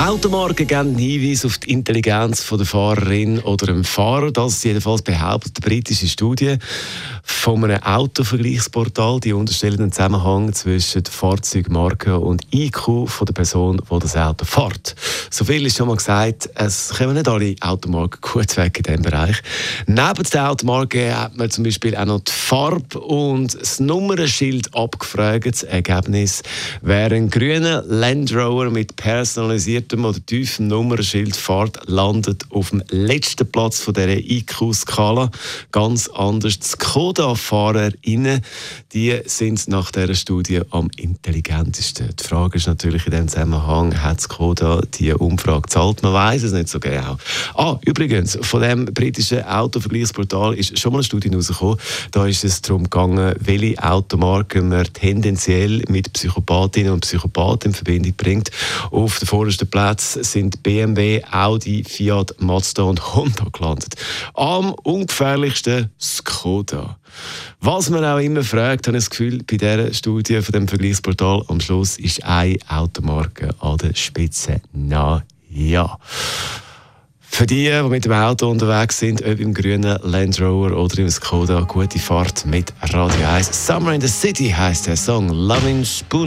Automarken geben Hinweis auf die Intelligenz von der Fahrerin oder dem Fahrer. Das jedenfalls behauptet eine britische Studie von einem Autovergleichsportal. Die unterstellen den Zusammenhang zwischen Fahrzeugmarke und IQ von der Person, die das Auto fährt. So viel ist schon mal gesagt, es kommen nicht alle Automarken gut weg in diesem Bereich. Neben der Automarke hat man zum Beispiel auch noch die Farbe und das Nummernschild abgefragt. Das Ergebnis wäre ein grüner Land Rover mit personalisiertem oder tiefem Nummernschild fährt, landet auf dem letzten Platz von dieser IQ-Skala. Ganz anders. Die Skoda-FahrerInnen, die sind nach dieser Studie am intelligentesten. Die Frage ist natürlich in diesem Zusammenhang, hat Skoda die Umfrage gezahlt? Man weiß es nicht so genau. Ah, übrigens, von dem britischen Autovergleichsportal ist schon mal eine Studie rausgekommen. Da ist es darum gegangen, welche Automarken man tendenziell mit Psychopathinnen und Psychopathen in Verbindung bringt. Auf dem vordersten Platz sind BMW, Audi, Fiat, Mazda und Honda gelandet. Am ungefährlichsten Skoda. Was man auch immer fragt, habe ich das Gefühl, bei dieser Studie von dem Vergleichsportal am Schluss ist eine Automarke an der Spitze. Na ja. Für die, die mit dem Auto unterwegs sind, ob im grünen Land Rover oder im Skoda, gute Fahrt mit Radio 1. Summer in the City heißt der Song Loving Spoon.